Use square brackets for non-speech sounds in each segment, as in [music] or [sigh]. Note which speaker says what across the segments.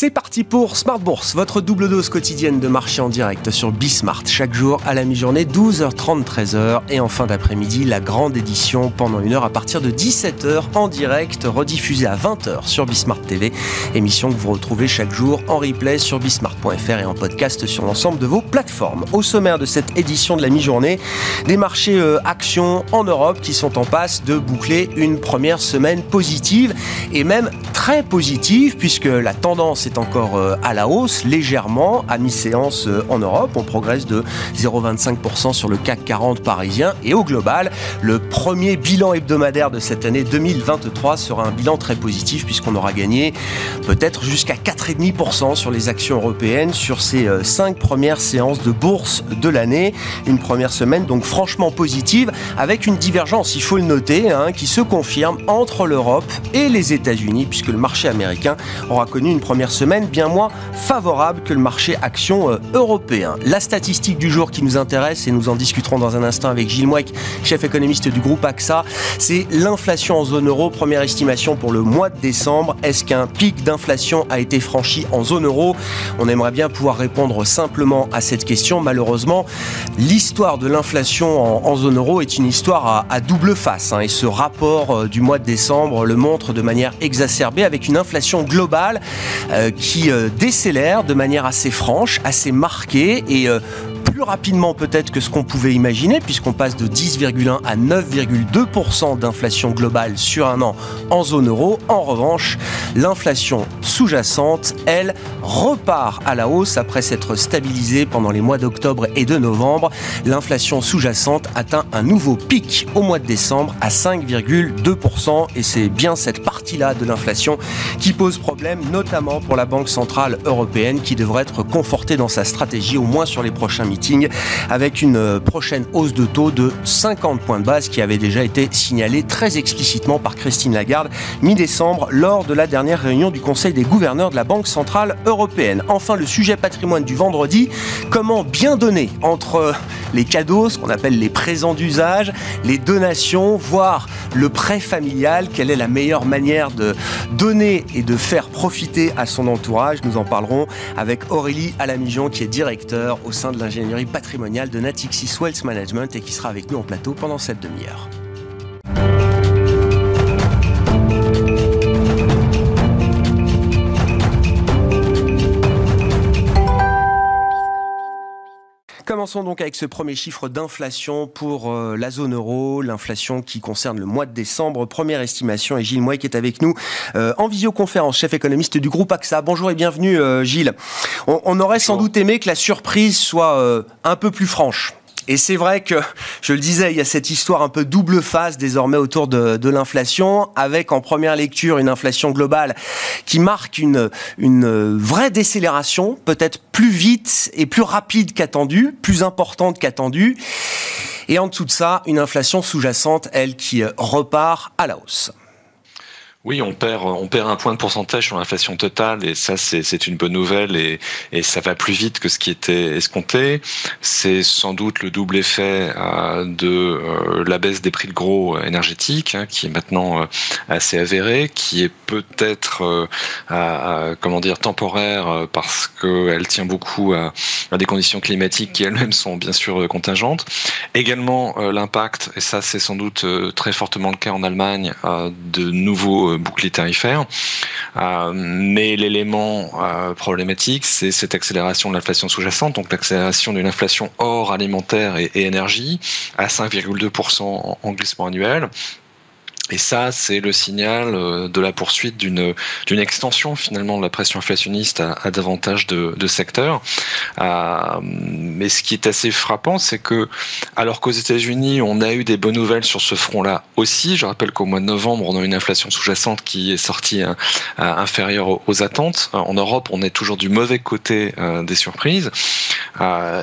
Speaker 1: C'est parti pour Smart Bourse, votre double dose quotidienne de marché en direct sur Bismart. Chaque jour à la mi-journée, 12h30, 13h. Et en fin d'après-midi, la grande édition pendant une heure à partir de 17h en direct, rediffusée à 20h sur Bismart TV. Émission que vous retrouvez chaque jour en replay sur bismart.fr et en podcast sur l'ensemble de vos plateformes. Au sommaire de cette édition de la mi-journée, des marchés euh, actions en Europe qui sont en passe de boucler une première semaine positive et même très positive puisque la tendance encore euh, à la hausse, légèrement, à mi-séance euh, en Europe. On progresse de 0,25% sur le CAC 40 parisien. Et au global, le premier bilan hebdomadaire de cette année 2023 sera un bilan très positif puisqu'on aura gagné peut-être jusqu'à 4,5% sur les actions européennes sur ces euh, cinq premières séances de bourse de l'année. Une première semaine donc franchement positive avec une divergence, il faut le noter, hein, qui se confirme entre l'Europe et les États-Unis puisque le marché américain aura connu une première semaine bien moins favorable que le marché action euh, européen. La statistique du jour qui nous intéresse, et nous en discuterons dans un instant avec Gilles Mouek, chef économiste du groupe AXA, c'est l'inflation en zone euro. Première estimation pour le mois de décembre. Est-ce qu'un pic d'inflation a été franchi en zone euro? On aimerait bien pouvoir répondre simplement à cette question. Malheureusement, l'histoire de l'inflation en, zone euro est une histoire à, double face. Hein, et ce rapport euh, du mois de décembre le montre de manière exacerbée avec une inflation globale euh, qui euh, décélère de manière assez franche, assez marquée et euh, plus rapidement peut-être que ce qu'on pouvait imaginer, puisqu'on passe de 10,1 à 9,2% d'inflation globale sur un an en zone euro. En revanche, l'inflation sous-jacente, elle, repart à la hausse après s'être stabilisée pendant les mois d'octobre et de novembre. L'inflation sous-jacente atteint un nouveau pic au mois de décembre à 5,2%, et c'est bien cette partie-là de l'inflation qui pose problème, notamment pour la Banque Centrale Européenne, qui devrait être confortée dans sa stratégie, au moins sur les prochains meetings avec une euh, prochaine hausse de taux de 50 points de base qui avait déjà été signalée très explicitement par Christine Lagarde mi-décembre lors de la dernière réunion du Conseil des gouverneurs de la Banque Centrale Européenne. Enfin, le sujet patrimoine du vendredi, comment bien donner entre les cadeaux, ce qu'on appelle les présents d'usage, les donations, voire le prêt familial, quelle est la meilleure manière de donner et de faire profiter à son entourage? Nous en parlerons avec Aurélie Alamijon qui est directeur au sein de l'ingénierie patrimoniale de Natixis Wealth Management et qui sera avec nous en plateau pendant cette demi-heure. Commençons donc avec ce premier chiffre d'inflation pour euh, la zone euro, l'inflation qui concerne le mois de décembre. Première estimation et Gilles Moy qui est avec nous euh, en visioconférence, chef économiste du groupe AXA. Bonjour et bienvenue euh, Gilles. On, aurait sans doute aimé que la surprise soit un peu plus franche. Et c'est vrai que, je le disais, il y a cette histoire un peu double face désormais autour de, l'inflation, avec en première lecture une inflation globale qui marque une, une vraie décélération, peut-être plus vite et plus rapide qu'attendu, plus importante qu'attendue. Et en dessous de ça, une inflation sous-jacente, elle, qui repart à la hausse.
Speaker 2: Oui, on perd, on perd un point de pourcentage sur l'inflation totale et ça, c'est une bonne nouvelle et, et, ça va plus vite que ce qui était escompté. C'est sans doute le double effet euh, de euh, la baisse des prix de gros énergétiques hein, qui est maintenant euh, assez avérée, qui est peut-être, comment dire, temporaire parce qu'elle tient beaucoup à, des conditions climatiques qui elles-mêmes sont bien sûr contingentes. Également l'impact, et ça c'est sans doute très fortement le cas en Allemagne, de nouveaux bouclier tarifaire. Euh, mais l'élément euh, problématique, c'est cette accélération de l'inflation sous-jacente, donc l'accélération d'une inflation hors alimentaire et, énergie à 5,2% en glissement annuel. Et ça, c'est le signal euh, de la poursuite d'une d'une extension finalement de la pression inflationniste à, davantage de, de secteurs. Euh, mais ce qui est assez frappant, c'est que alors qu'aux États-Unis, on a eu des bonnes nouvelles sur ce front-là aussi. Je rappelle qu'au mois de novembre, on a une inflation sous-jacente qui est sortie euh, inférieure aux attentes. En Europe, on est toujours du mauvais côté des surprises.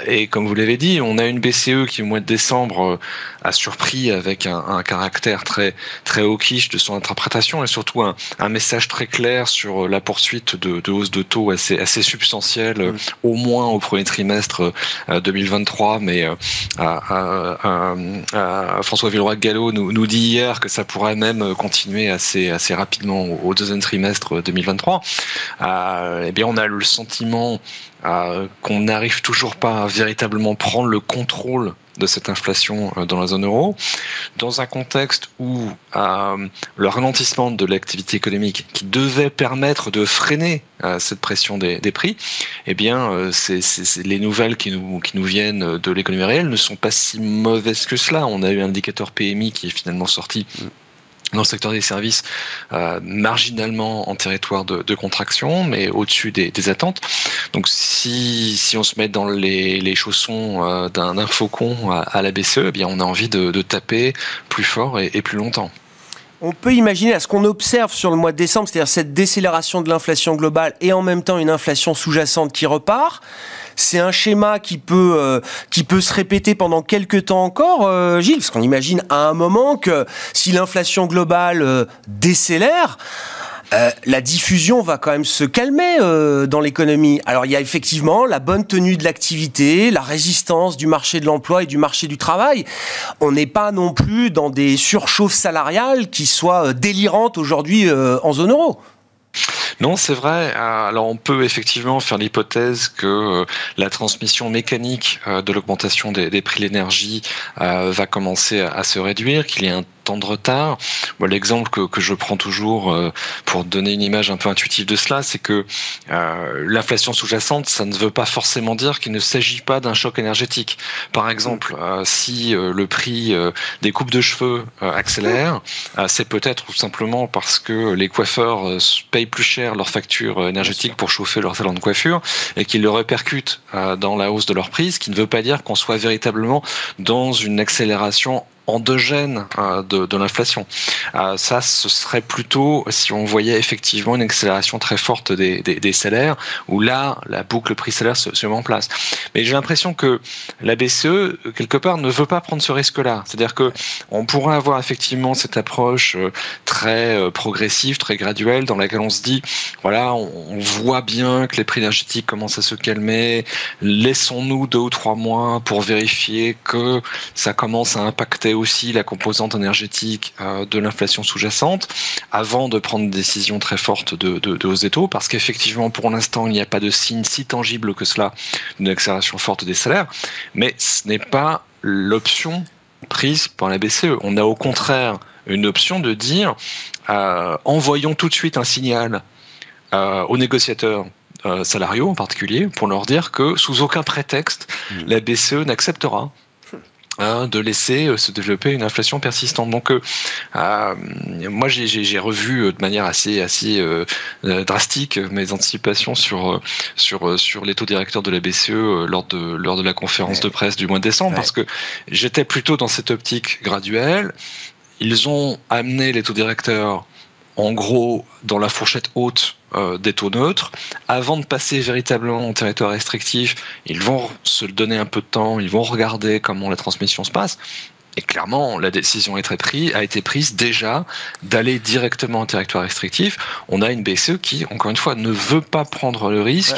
Speaker 2: et comme vous l'avez dit, on a une BCE qui au mois de décembre a surpris avec un, caractère très très hawkish de son interprétation et surtout un, message très clair sur la poursuite de, de hausse de taux assez assez substantielle, mm. au moins au premier trimestre 2023. Mais François Villeroy Gallo nous, nous dit hier que ça pourrait même continuer assez assez rapidement au, deuxième trimestre 2023. eh bien, on a le sentiment euh, qu'on n'arrive toujours pas à véritablement prendre le contrôle de cette inflation euh, dans la zone euro, dans un contexte où euh, le ralentissement de l'activité économique qui devait permettre de freiner cette pression des, prix, eh bien, c'est, les nouvelles qui nous, qui nous viennent de l'économie réelle ne sont pas si mauvaises que cela. On a eu un indicateur PMI qui est finalement sorti dans le secteur des services, euh, marginalement en territoire de, contraction, mais au-dessus des, attentes. Donc si, on se met dans les, chaussons euh, d'un faucon à, la BCE, eh bien on a envie de, taper plus fort et plus longtemps.
Speaker 1: On peut imaginer à ce qu'on observe sur le mois de décembre, c'est-à-dire cette décélération de l'inflation globale et en même temps une inflation sous-jacente qui repart. C'est un schéma qui peut, euh, se répéter pendant quelques temps encore, euh, Gilles Parce qu'on imagine à un moment que si l'inflation globale euh, décélère, la diffusion va quand même se calmer dans l'économie. Alors il y a effectivement la bonne tenue de l'activité, la résistance du marché de l'emploi et du marché du travail. On n'est pas non plus dans des surchauffes salariales qui soient délirantes aujourd'hui en zone euro.
Speaker 2: Non, c'est vrai. Alors on peut effectivement faire l'hypothèse que euh, la transmission mécanique euh, de l'augmentation des, prix de l'énergie euh, va commencer à se réduire, qu'il y ait un temps de retard. L'exemple que, que, je prends toujours euh, pour donner une image un peu intuitive de cela, c'est que euh, l'inflation sous-jacente, ça ne veut pas forcément dire qu'il ne s'agit pas d'un choc énergétique. Par exemple, euh, si le prix des coupes de cheveux accélère, c'est peut-être tout simplement parce que les coiffeurs payent plus cher leurs factures énergétiques pour chauffer leur salon de coiffure et qu'ils le répercutent dans la hausse de leur prix, ce qui ne veut pas dire qu'on soit véritablement dans une accélération endogène euh, de, de l'inflation. Euh, ça, ce serait plutôt si on voyait effectivement une accélération très forte des, salaires, où là, la boucle prix-salaire se, se, met en place. Mais j'ai l'impression que la BCE, quelque part, ne veut pas prendre ce risque-là. C'est-à-dire que on pourrait avoir effectivement cette approche euh, très progressive, très graduelle, dans laquelle on se dit, voilà, on, on voit bien que les prix énergétiques commencent à se calmer, laissons-nous deux ou trois mois pour vérifier que ça commence à impacter aussi la composante énergétique euh, de l'inflation sous-jacente avant de prendre une décision très forte de, de, hausse des taux, parce qu'effectivement, pour l'instant, il n'y a pas de signe si tangible que cela d'une accélération forte des salaires, mais ce n'est pas l'option prise par la BCE. On a au contraire une option de dire euh, envoyons tout de suite un signal euh, aux négociateurs salariaux en particulier pour leur dire que sous aucun prétexte mmh. la BCE n'acceptera Hein, de laisser euh, se développer une inflation persistante. Donc, euh, euh moi, j'ai revu de manière assez assez euh, drastique mes anticipations sur sur sur les taux directeurs de la BCE lors de lors de la conférence de presse du mois de décembre, parce que j'étais plutôt dans cette optique graduelle. Ils ont amené les taux directeurs en gros dans la fourchette haute euh, des taux neutres. Avant de passer véritablement au territoire restrictif, ils vont se donner un peu de temps, ils vont regarder comment la transmission se passe. Et clairement, la décision est prise, a été prise déjà d'aller directement en territoire restrictif. On a une BCE qui, encore une fois, ne veut pas prendre le risque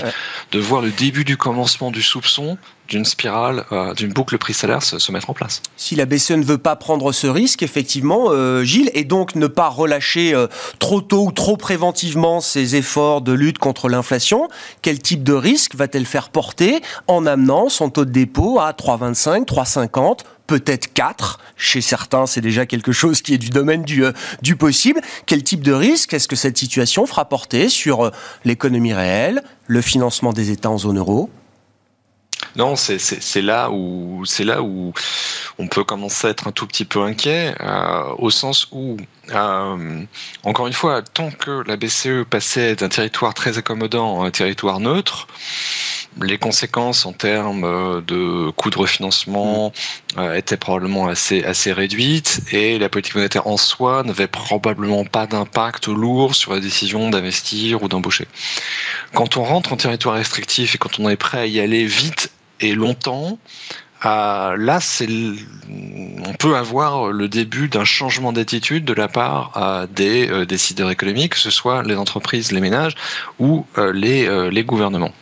Speaker 2: de voir le début du commencement du soupçon d'une spirale, euh, d'une boucle prix-salaire se, mettre en place.
Speaker 1: Si la BCE ne veut pas prendre ce risque, effectivement, euh, Gilles, et donc ne pas relâcher euh, trop tôt ou trop préventivement ses efforts de lutte contre l'inflation, quel type de risque va-t-elle faire porter en amenant son taux de dépôt à 3,25, 3,50 peut-être 4. Chez certains, c'est déjà quelque chose qui est du domaine du, du possible. Quel type de risque est-ce que cette situation fera porter sur l'économie réelle, le financement des États en zone euro?
Speaker 2: Non, c'est là où c'est là où on peut commencer à être un tout petit peu inquiet, euh, au sens où, euh, encore une fois, tant que la BCE passait d'un territoire très accommodant à un territoire neutre, les conséquences en termes euh, de coûts de refinancement étaient probablement assez, assez réduites et la politique monétaire en soi n'avait probablement pas d'impact lourd sur la décision d'investir ou d'embaucher. Quand on rentre en territoire restrictif et quand on est prêt à y aller vite et longtemps, là, on peut avoir le début d'un changement d'attitude de la part des décideurs économiques, que ce soit les entreprises, les ménages ou les, les gouvernements.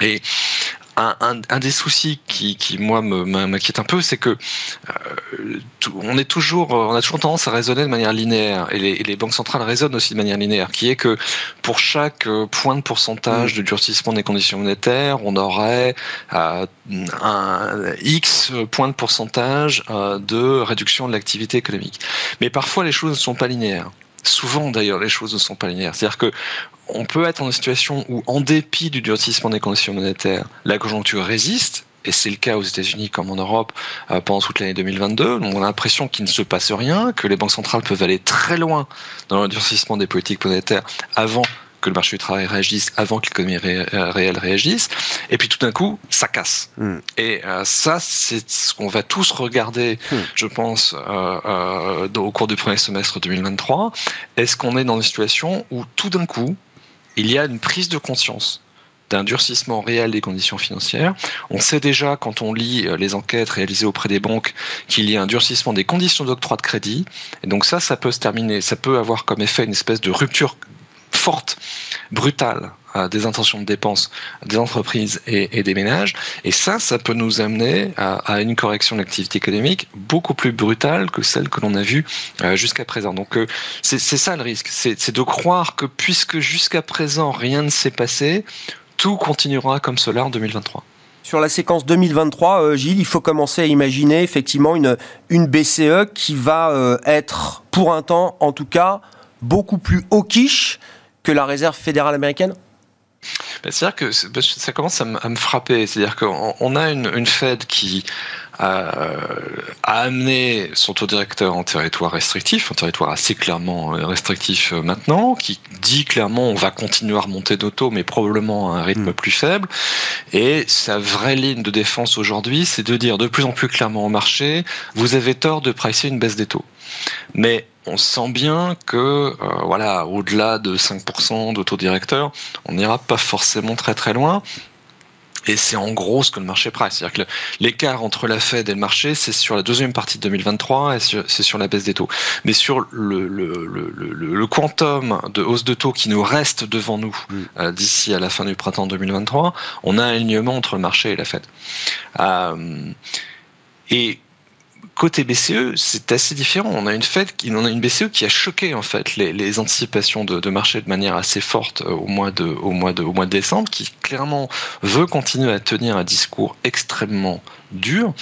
Speaker 2: Et un, des soucis qui, moi, m'inquiète un peu, c'est que euh, on est toujours, on a toujours tendance à raisonner de manière linéaire, et les, banques centrales raisonnent aussi de manière linéaire, qui est que pour chaque euh, point de pourcentage de durcissement des conditions monétaires, on aurait euh, un X point de pourcentage de réduction de l'activité économique. Mais parfois, les choses ne sont pas linéaires. Souvent, d'ailleurs, les choses ne sont pas linéaires. C'est-à-dire que on peut être dans une situation où, en dépit du durcissement des conditions monétaires, la conjoncture résiste, et c'est le cas aux États-Unis comme en Europe euh, pendant toute l'année 2022. On a l'impression qu'il ne se passe rien, que les banques centrales peuvent aller très loin dans le durcissement des politiques monétaires avant que le marché du travail réagisse avant que l'économie euh, réelle réagisse. Et puis tout d'un coup, ça casse. Hmm. Et euh, ça, c'est ce qu'on va tous regarder, hmm. je pense, euh, au cours du premier semestre 2023. Est-ce qu'on est dans une situation où tout d'un coup, il y a une prise de conscience d'un durcissement réel des conditions financières? On sait déjà, quand on lit les enquêtes réalisées auprès des banques, qu'il y a un durcissement des conditions d'octroi de crédit. Et donc ça, ça peut se terminer, ça peut avoir comme effet une espèce de rupture forte, brutale des intentions de dépenses des entreprises et, des ménages. Et ça, ça peut nous amener à, une correction de l'activité économique beaucoup plus brutale que celle que l'on a vue euh, jusqu'à présent. Donc euh, c'est ça le risque, c'est de croire que puisque jusqu'à présent rien ne s'est passé, tout continuera comme cela en 2023.
Speaker 1: Sur la séquence 2023, euh, Gilles, il faut commencer à imaginer effectivement une, une BCE qui va être, pour un temps en tout cas, beaucoup plus hawkish que la réserve fédérale américaine
Speaker 2: bah, C'est-à-dire que bah, ça commence à, me frapper. C'est-à-dire qu'on a une, Fed qui a, amené son taux directeur en territoire restrictif, un territoire assez clairement euh, restrictif euh, maintenant, qui dit clairement on va continuer à remonter nos taux, mais probablement à un rythme mm. plus faible. Et sa vraie ligne de défense aujourd'hui, c'est de dire de plus en plus clairement au marché, vous avez tort de pricer une baisse des taux. Mais on sent bien que, euh, voilà, au-delà de 5% d'autodirecteur, on n'ira pas forcément très très loin. Et c'est en gros ce que le marché presse. C'est-à-dire que l'écart entre la Fed et le marché, c'est sur la deuxième partie de 2023 et c'est sur la baisse des taux. Mais sur le, le, le, le, quantum de hausse de taux qui nous reste devant nous mm. euh, d'ici à la fin du printemps 2023, on a un alignement entre le marché et la Fed. Euh, et Côté BCE, c'est assez différent. On a une BCE qui a choqué en fait les, anticipations de, marché de manière assez forte euh, au mois de décembre, qui clairement veut continuer à tenir un discours extrêmement dur.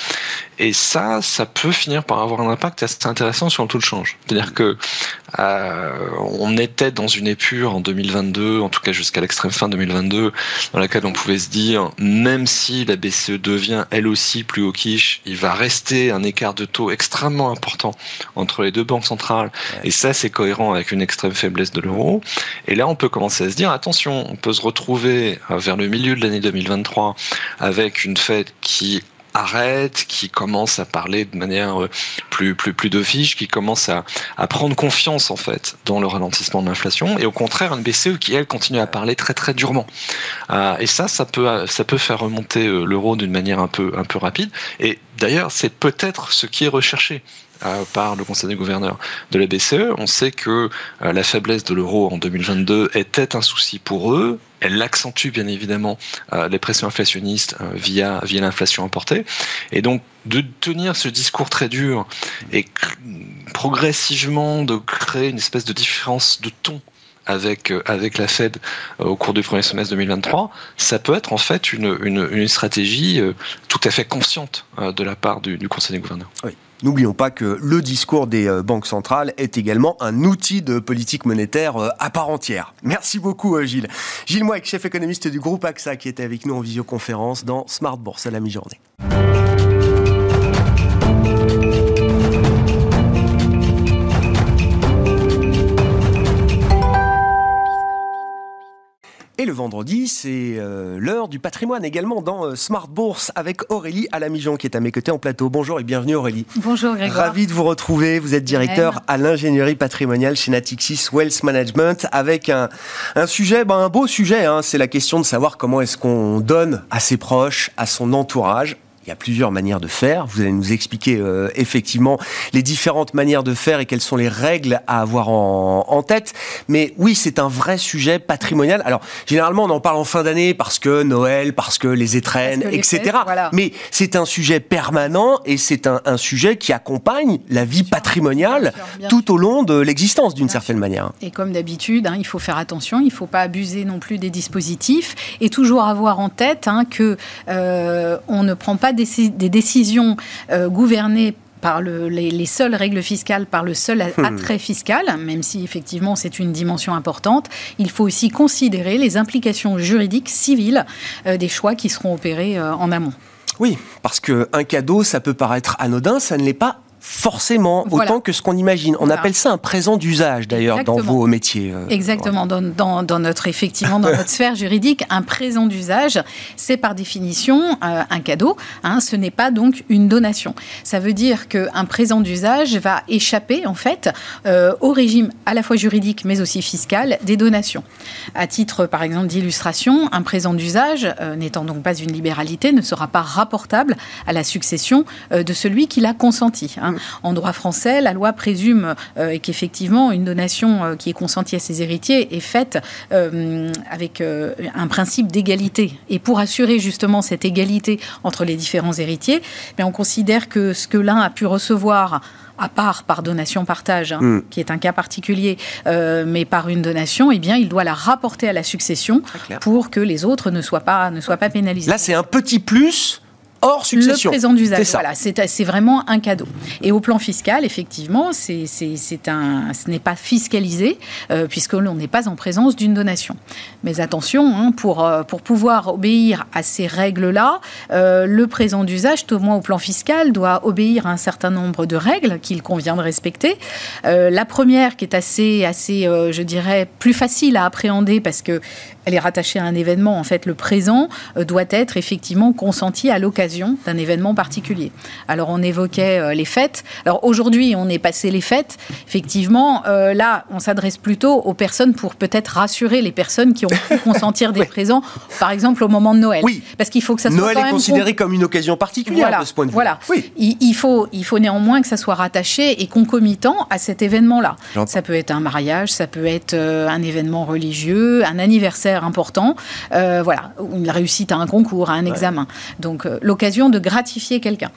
Speaker 2: Et ça, ça peut finir par avoir un impact assez intéressant sur le taux de change. C'est-à-dire que euh, on était dans une épure en 2022, en tout cas jusqu'à l'extrême fin 2022, dans laquelle on pouvait se dire, même si la BCE devient elle aussi plus haut quiche, il va rester un écart de taux extrêmement important entre les deux banques centrales. Et ça, c'est cohérent avec une extrême faiblesse de l'euro. Et là, on peut commencer à se dire, attention, on peut se retrouver vers le milieu de l'année 2023 avec une fête qui arrête, qui commence à parler de manière euh, plus plus plus d'office, qui commence à, prendre confiance en fait dans le ralentissement de l'inflation, et au contraire une BCE qui elle continue à parler très très durement. Euh, et ça, ça peut faire remonter euh, l'euro d'une manière un peu un peu rapide. Et d'ailleurs, c'est peut-être ce qui est recherché par le Conseil des gouverneurs de la BCE. On sait que euh, la faiblesse de l'euro en 2022 était un souci pour eux. Elle accentue bien évidemment euh, les pressions inflationnistes via, via l'inflation importée. Et donc de tenir ce discours très dur et progressivement de créer une espèce de différence de ton avec, avec la Fed au cours du premier semestre 2023, ça peut être en fait une, une, une stratégie tout à fait consciente de la part du, du Conseil des gouverneurs.
Speaker 1: Oui. N'oublions pas que le discours des euh, banques centrales est également un outil de politique monétaire euh, à part entière. Merci beaucoup euh, Gilles. Gilles Moix, chef économiste du groupe AXA, qui était avec nous en visioconférence dans Smart Bourse à la mi-journée. Et le vendredi, c'est euh, l'heure du patrimoine également dans euh, Smart Bourse avec Aurélie Alamijon qui est à mes côtés en plateau. Bonjour et bienvenue Aurélie.
Speaker 3: Bonjour Grégoire.
Speaker 1: Ravi de vous retrouver. Vous êtes directeur à l'ingénierie patrimoniale chez Natixis Wealth Management avec un, un sujet, ben un beau sujet. Hein. c'est la question de savoir comment est-ce qu'on donne à ses proches, à son entourage il y a plusieurs manières de faire. Vous allez nous expliquer euh, effectivement les différentes manières de faire et quelles sont les règles à avoir en, tête. Mais oui, c'est un vrai sujet patrimonial. Alors, généralement, on en parle en fin d'année parce que Noël, parce que les étrennes, etc. Mais c'est un sujet permanent et c'est un, sujet qui accompagne la vie patrimoniale tout au long de l'existence, d'une certaine manière.
Speaker 3: Et comme d'habitude, hein, il faut faire attention, il ne faut pas abuser non plus des dispositifs et toujours avoir en tête hein, que euh, on ne prend pas des, décisions euh, gouvernées par les, seules règles fiscales, par le seul hmm. attrait fiscal, même si effectivement c'est une dimension importante, il faut aussi considérer les implications juridiques, civiles euh, des choix qui seront opérés euh, en amont.
Speaker 1: Oui, parce qu'un cadeau, ça peut paraître anodin, ça ne l'est pas forcément autant que ce qu'on imagine. On appelle ça un présent d'usage d'ailleurs dans vos métiers.
Speaker 3: Euh, Exactement, dans, dans, notre effectivement dans notre [laughs] sphère juridique, un présent d'usage, c'est par définition euh, un cadeau. Hein, ce n'est pas donc une donation. Ça veut dire qu'un présent d'usage va échapper en fait euh, au régime à la fois juridique mais aussi fiscal des donations. À titre par exemple d'illustration, un présent d'usage n'étant donc pas une libéralité ne sera pas rapportable à la succession de celui qui l'a consenti. Hein. En droit français, la loi présume euh, qu'effectivement une donation euh, qui est consentie à ses héritiers est faite euh, avec un principe d'égalité. Et pour assurer justement cette égalité entre les différents héritiers, mais on considère que ce que l'un a pu recevoir à part par donation-partage, hein, hmm. qui est un cas particulier, mais par une donation, eh bien, il doit la rapporter à la succession pour que les autres ne soient pas, ne soient pas pénalisés.
Speaker 1: Là, c'est un petit plus hors succession.
Speaker 3: Le présent d'usage, voilà, c'est vraiment un cadeau. Et au plan fiscal, effectivement, c'est un, ce n'est pas fiscalisé euh, puisque l'on n'est pas en présence d'une donation. Mais attention, hein, pour, euh, pour pouvoir obéir à ces règles-là, euh, le présent d'usage, au moins au plan fiscal, doit obéir à un certain nombre de règles qu'il convient de respecter. la première, qui est assez, assez je dirais, plus facile à appréhender parce que elle est rattachée à un événement. En fait, le présent doit être effectivement consenti à l'occasion d'un événement particulier. Alors on évoquait euh, les fêtes. Alors aujourd'hui, on est passé les fêtes. Effectivement, euh, là, on s'adresse plutôt aux personnes pour peut-être rassurer les personnes qui ont pu [laughs] consentir des présents, par exemple au moment de Noël.
Speaker 1: Oui.
Speaker 3: Parce qu'il faut que ça soit
Speaker 1: Noël est considéré comme une occasion particulière de ce point de vue.
Speaker 3: Voilà. Oui. Il, faut, il faut néanmoins que ça soit rattaché et concomitant à cet événement-là. Ça peut être un mariage, ça peut être euh, un événement religieux, un anniversaire important, voilà, une réussite à un concours, à un examen. Donc l'occasion de gratifier quelqu'un.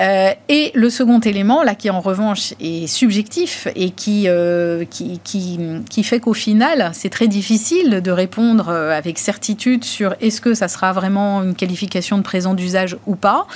Speaker 3: Euh, et le second élément, là, qui en revanche est subjectif et qui, euh, qui, qui, qui, fait qu'au final, c'est très difficile de répondre euh, avec certitude sur est-ce que ça sera vraiment une qualification de présent d'usage ou pas,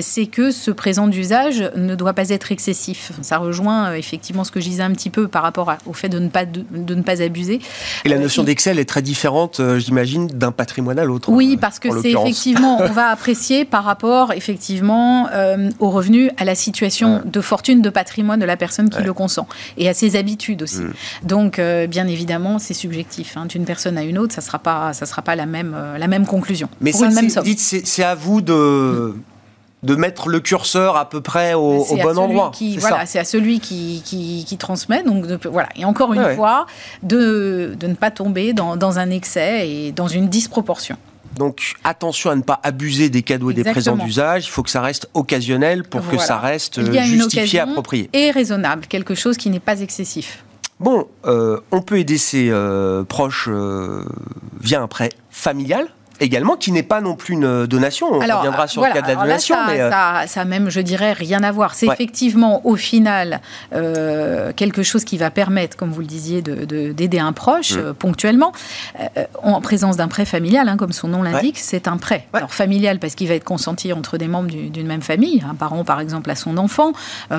Speaker 3: c'est que ce présent d'usage ne doit pas être excessif. Ça rejoint effectivement ce que je disais un petit peu par rapport au fait de ne pas, de, ne pas abuser.
Speaker 1: Et la notion d'Excel est très différente, j'imagine, d'un patrimoine à l'autre.
Speaker 3: Oui, parce que c'est effectivement, on va [laughs] apprécier par rapport effectivement euh, aux revenus, à la situation de fortune, de patrimoine de la personne qui le consent et à ses habitudes aussi. Mm. Donc, euh, bien évidemment, c'est subjectif. Hein. D'une personne à une autre, ça ne sera pas, ça sera pas la, même, euh, la même conclusion.
Speaker 1: Mais ça, c'est à vous de. De mettre le curseur à peu près au, bon endroit.
Speaker 3: Qui, voilà, c'est à celui qui, qui, transmet. Donc, voilà. Et encore une fois, de, de, ne pas tomber dans, dans, un excès et dans une disproportion.
Speaker 1: Donc attention à ne pas abuser des cadeaux et des présents d'usage. Il faut que ça reste occasionnel pour que ça reste justifié, approprié.
Speaker 3: Et raisonnable, quelque chose qui n'est pas excessif.
Speaker 1: Bon, euh, on peut aider ses euh, proches euh, via un prêt familial également, qui n'est pas non plus une donation. On reviendra sur le cas de la donation.
Speaker 3: ça,
Speaker 1: mais
Speaker 3: ça, ça, même, je dirais, rien à voir. C'est effectivement, au final, euh, quelque chose qui va permettre, comme vous le disiez, d'aider de, un proche mm. euh, ponctuellement. Euh, en présence d'un prêt familial, hein, comme son nom l'indique, c'est un prêt. Alors, familial, parce qu'il va être consenti entre des membres d'une même famille, un parent, par exemple, à son enfant,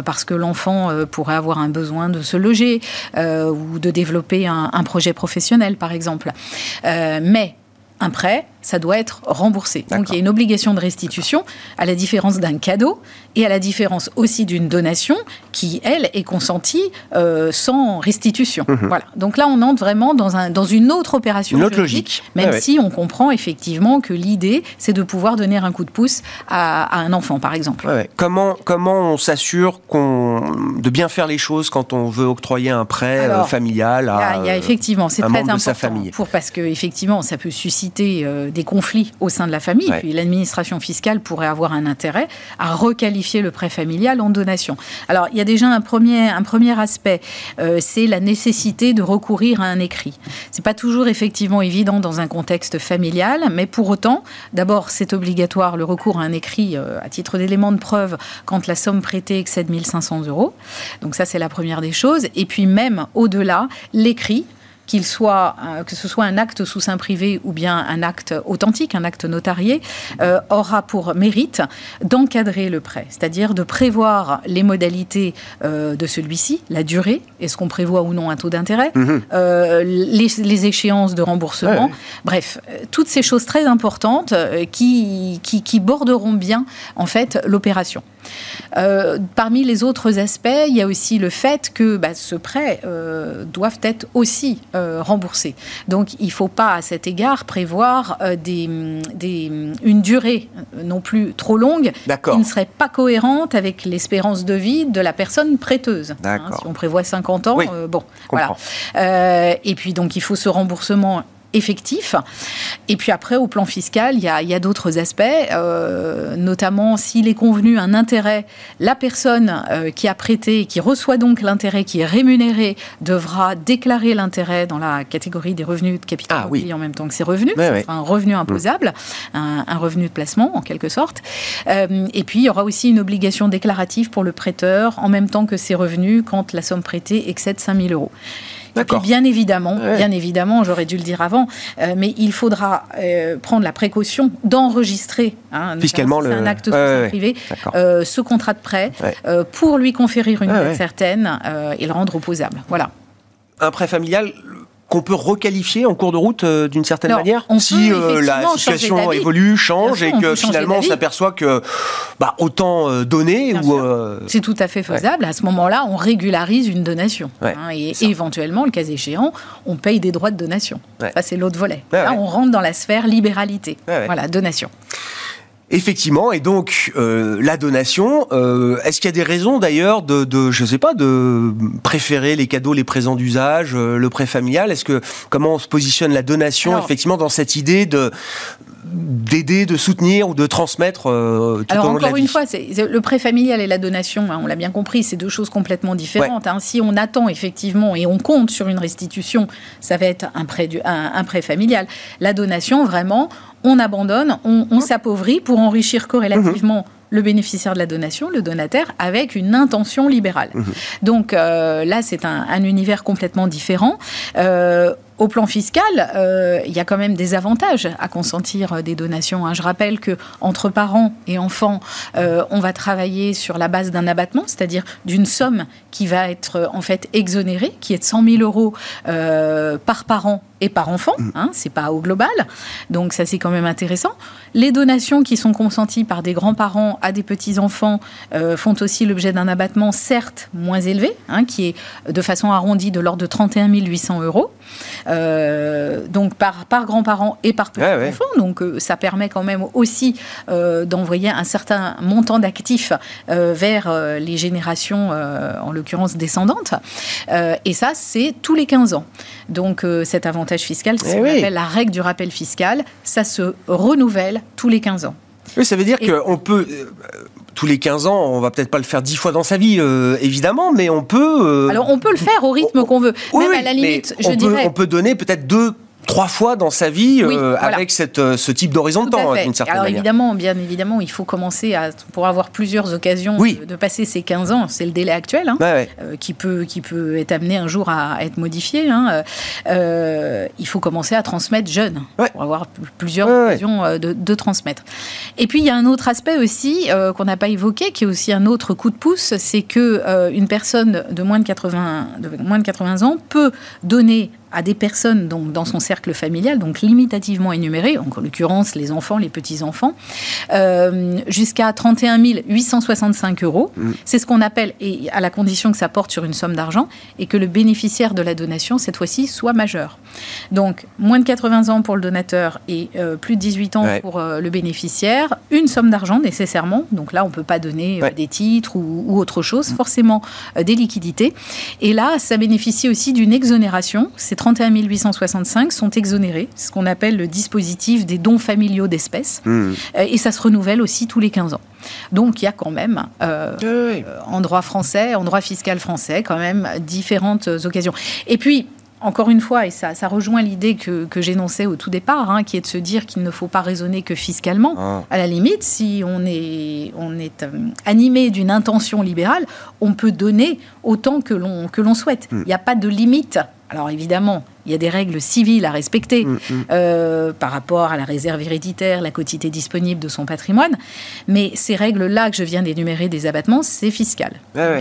Speaker 3: parce que l'enfant pourrait avoir un besoin de se loger ou de développer un, un, projet professionnel, par exemple. mais un prêt, ça doit être remboursé. Donc il y a une obligation de restitution, à la différence d'un cadeau et à la différence aussi d'une donation qui, elle, est consentie euh, sans restitution. Mhm. Voilà. Donc là, on entre vraiment dans, un, dans une autre opération
Speaker 1: une autre logique,
Speaker 3: même si on comprend effectivement que l'idée, c'est de pouvoir donner un coup de pouce à, un enfant, par exemple.
Speaker 1: Comment, comment on s'assure de bien faire les choses quand on veut octroyer un prêt euh, familial à,
Speaker 3: il y a, effectivement, c'est
Speaker 1: très
Speaker 3: important
Speaker 1: sa famille.
Speaker 3: Pour, parce que effectivement, ça peut susciter euh, des conflits au sein de la famille. Puis l'administration fiscale pourrait avoir un intérêt à requalifier le prêt familial en donation. Alors, il y a déjà un premier, un premier aspect, c'est la nécessité de recourir à un écrit. C'est pas toujours effectivement évident dans un contexte familial, mais pour autant, d'abord, c'est obligatoire le recours à un écrit à titre d'élément de preuve quand la somme prêtée excède 1500 euros. Donc ça, c'est la première des choses. Et puis même au-delà, l'écrit qu'il soit, euh, que ce soit un acte sous sein privé ou bien un acte authentique, un acte notarié, euh, aura pour mérite d'encadrer le prêt, c'est-à-dire de prévoir les modalités euh, de celui-ci, la durée, est-ce qu'on prévoit ou non un taux d'intérêt, mhm. les, échéances de remboursement, bref, toutes ces choses très importantes qui, qui, qui borderont bien en fait l'opération. Euh, parmi les autres aspects, il y a aussi le fait que bah, ce prêt euh, doivent être aussi euh, remboursés. Donc il ne faut pas à cet égard prévoir des, une durée non plus trop longue qui ne serait pas cohérente avec l'espérance de vie de la personne prêteuse. Hein, si on prévoit 50 ans, bon, voilà. et puis donc il faut ce remboursement effectif. Et puis après, au plan fiscal, il y a, d'autres aspects, euh, notamment s'il est convenu un intérêt, la personne euh, qui a prêté, qui reçoit donc l'intérêt, qui est rémunéré, devra déclarer l'intérêt dans la catégorie des revenus de capital ah, en même temps que ses revenus, un revenu imposable, un, revenu de placement en quelque sorte. Euh, et puis, il y aura aussi une obligation déclarative pour le prêteur en même temps que ses revenus quand la somme prêtée excède 5000 euros. Et puis bien évidemment, bien évidemment, j'aurais dû le dire avant, euh, mais il faudra euh, prendre la précaution d'enregistrer
Speaker 1: hein, fiscalement
Speaker 3: un acte privé, euh, ce contrat de prêt pour lui conférer une dette certaine et le rendre opposable. Voilà.
Speaker 1: Un prêt familial, qu'on peut requalifier en cours de route euh, d'une certaine manière
Speaker 3: Si euh,
Speaker 1: la situation évolue, change et que finalement on s'aperçoit que bah, autant euh, donner ou
Speaker 3: c'est tout à fait faisable. À ce moment-là, on régularise une donation hein, et éventuellement, le cas échéant, on paye des droits de donation. Ça c'est l'autre volet. Là, on rentre dans la sphère libéralité. Voilà, donation.
Speaker 1: Effectivement, et donc euh, la donation, euh, est-ce qu'il y a des raisons d'ailleurs de, de, je sais pas, de préférer les cadeaux, les présents d'usage, euh, le prêt familial? Est-ce que comment on se positionne la donation effectivement dans cette idée de d'aider, de soutenir ou de transmettre euh, tout
Speaker 3: Alors,
Speaker 1: au long
Speaker 3: encore
Speaker 1: de la
Speaker 3: une fois, le prêt familial et la donation, hein, on l'a bien compris, c'est deux choses complètement différentes. Hein. Si on attend effectivement et on compte sur une restitution, ça va être un prêt, du, un, prêt familial. La donation, vraiment, on abandonne, on, s'appauvrit pour enrichir corrélativement. Le bénéficiaire de la donation, le donataire, avec une intention libérale. Donc euh, là, c'est un, un, univers complètement différent. Euh, au plan fiscal, euh, il y a quand même des avantages à consentir euh, des donations. Hein. Je rappelle que entre parents et enfants, euh, on va travailler sur la base d'un abattement, c'est-à-dire d'une somme qui va être en fait exonérée, qui est de 100 000 euros par parent et par enfant. Mm. Hein, c'est pas au global, donc ça c'est quand même intéressant. Les donations qui sont consenties par des grands-parents à des petits-enfants font aussi l'objet d'un abattement certes moins élevé, hein, qui est de façon arrondie de l'ordre de 31 800 euros. Euh, donc par, par grands-parents et par petits-enfants. Donc euh, ça permet quand même aussi euh, d'envoyer un certain montant d'actifs vers les générations, en l'occurrence descendantes. et ça, c'est tous les 15 ans. Donc cet avantage fiscal, c'est ce eh qu'on appelle la règle du rappel fiscal. Ça se renouvelle tous les 15 ans.
Speaker 1: Oui, ça veut dire qu'on peut tous les 15 ans, on va peut-être pas le faire 10 fois dans sa vie, euh, évidemment, mais on peut.
Speaker 3: Euh, Alors on peut le faire au rythme qu'on veut. Même à la limite, je
Speaker 1: on
Speaker 3: dirais.
Speaker 1: Peut, on peut donner peut-être deux trois fois dans sa vie euh, avec cette, euh, ce type d'horizon de temps, d'une certaine
Speaker 3: Alors évidemment, bien évidemment, il faut commencer à, pour avoir plusieurs occasions de, passer ces 15 ans, c'est le délai actuel, hein, euh, qui, peut, qui peut être amené un jour à, être modifié. Hein, il faut commencer à transmettre jeune, pour avoir plusieurs occasions de, de, transmettre. Et puis il y a un autre aspect aussi qu'on n'a pas évoqué, qui est aussi un autre coup de pouce, c'est que une personne de moins de 80, de moins de 80 ans peut donner à des personnes donc, dans son cercle familial, donc limitativement énumérées, en l'occurrence les enfants, les petits-enfants, euh, jusqu'à 31 865 euros. Mm. C'est ce qu'on appelle, et à la condition que ça porte sur une somme d'argent, et que le bénéficiaire de la donation, cette fois-ci, soit majeur. Donc, moins de 80 ans pour le donateur et euh, plus de 18 ans pour euh, le bénéficiaire, une somme d'argent nécessairement. Donc là, on ne peut pas donner des titres ou, autre chose, forcément des liquidités. Et là, ça bénéficie aussi d'une exonération. C'est 31 865 sont exonérés, ce qu'on appelle le dispositif des dons familiaux d'espèces, mmh. et ça se renouvelle aussi tous les 15 ans. Donc il y a quand même, en droit français, en droit fiscal français, quand même différentes occasions. Et puis, encore une fois, et ça, rejoint l'idée que, j'énonçais au tout départ, hein, qui est de se dire qu'il ne faut pas raisonner que fiscalement. Ah. À la limite, si on est, on est euh, animé d'une intention libérale, on peut donner autant que l'on souhaite. Hmm. Il n'y a pas de limite alors évidemment, il y a des règles civiles à respecter mm, mm. Euh, par rapport à la réserve héréditaire, la quotité disponible de son patrimoine, mais ces règles-là que je viens d'énumérer des abattements, c'est fiscal.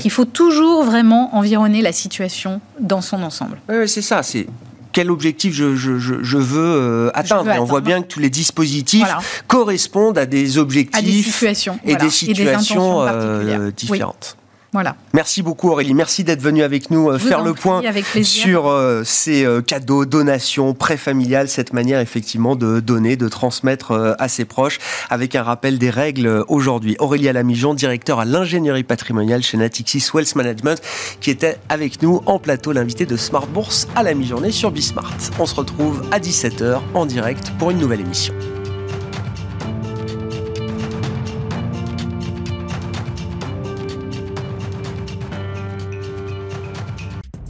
Speaker 3: Il faut toujours vraiment environner la situation dans son ensemble.
Speaker 1: Oui, c'est ça. C'est quel objectif je, veux euh, atteindre. on voit bien que tous les dispositifs correspondent à des objectifs
Speaker 3: situations,
Speaker 1: et, des situations euh, différentes.
Speaker 3: Voilà.
Speaker 1: Merci beaucoup Aurélie, merci d'être venue avec nous euh, faire le point sur euh, ces euh, cadeaux, donations, prêts familiales, cette manière effectivement de donner, de transmettre à ses proches, avec un rappel des règles aujourd'hui. Aurélie Alamijon, directeur à l'ingénierie patrimoniale chez Natixis Wealth Management, qui était avec nous en plateau, l'invité de Smart Bourse à la mi-journée sur Bismart. On se retrouve à 17h en direct pour une nouvelle émission.